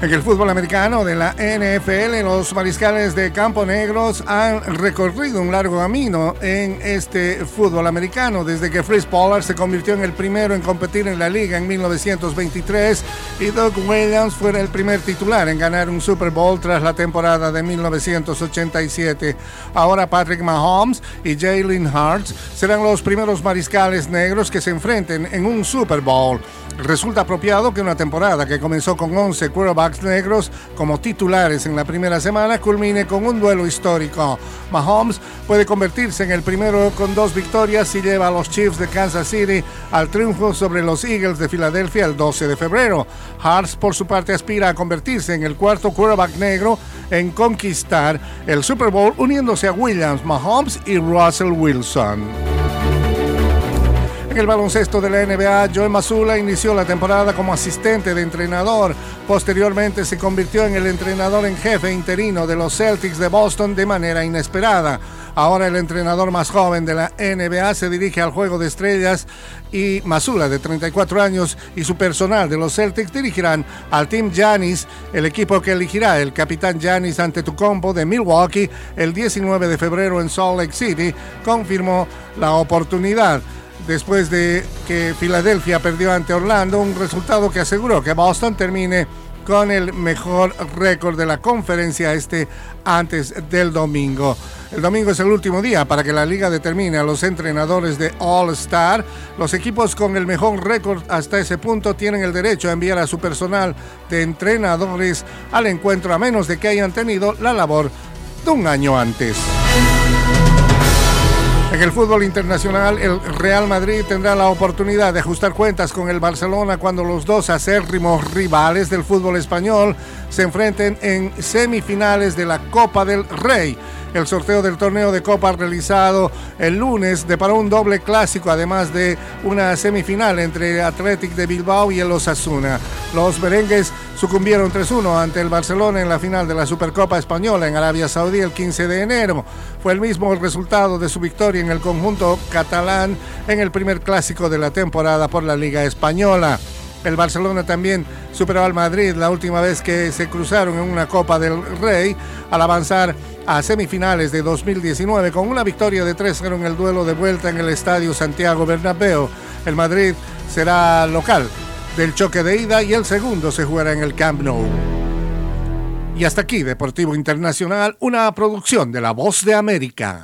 En el fútbol americano de la NFL, los mariscales de Campo Negros han recorrido un largo camino en este fútbol americano desde que Fritz Pollard se convirtió en el primero en competir en la liga en 1923 y Doug Williams fue el primer titular en ganar un Super Bowl tras la temporada de 1987. Ahora Patrick Mahomes y Jalen Hurts serán los primeros mariscales negros que se enfrenten en un Super Bowl. Resulta apropiado que una temporada que comenzó con 11 quarterbacks negros como titulares en la primera semana culmine con un duelo histórico. Mahomes puede convertirse en el primero con dos victorias si lleva a los Chiefs de Kansas City al triunfo sobre los Eagles de Filadelfia el 12 de febrero. Hartz, por su parte, aspira a convertirse en el cuarto quarterback negro en conquistar el Super Bowl uniéndose a Williams, Mahomes y Russell Wilson el baloncesto de la NBA, Joe Mazzulla inició la temporada como asistente de entrenador. Posteriormente se convirtió en el entrenador en jefe interino de los Celtics de Boston de manera inesperada. Ahora el entrenador más joven de la NBA se dirige al juego de estrellas y Mazzulla, de 34 años, y su personal de los Celtics dirigirán al Team Giannis, el equipo que elegirá el capitán Giannis ante combo de Milwaukee el 19 de febrero en Salt Lake City, confirmó la oportunidad después de que Filadelfia perdió ante Orlando, un resultado que aseguró que Boston termine con el mejor récord de la conferencia este antes del domingo. El domingo es el último día para que la liga determine a los entrenadores de All Star. Los equipos con el mejor récord hasta ese punto tienen el derecho a enviar a su personal de entrenadores al encuentro a menos de que hayan tenido la labor de un año antes. En el fútbol internacional, el Real Madrid tendrá la oportunidad de ajustar cuentas con el Barcelona cuando los dos acérrimos rivales del fútbol español se enfrenten en semifinales de la Copa del Rey. El sorteo del torneo de Copa realizado el lunes deparó un doble clásico, además de una semifinal entre Athletic de Bilbao y el Osasuna. Los merengues sucumbieron 3-1 ante el Barcelona en la final de la Supercopa Española en Arabia Saudí el 15 de enero. Fue el mismo resultado de su victoria en el conjunto catalán en el primer clásico de la temporada por la Liga Española. El Barcelona también superó al Madrid la última vez que se cruzaron en una Copa del Rey al avanzar a semifinales de 2019 con una victoria de 3-0 en el duelo de vuelta en el Estadio Santiago Bernabéu. El Madrid será local del choque de ida y el segundo se jugará en el Camp Nou. Y hasta aquí, Deportivo Internacional, una producción de La Voz de América.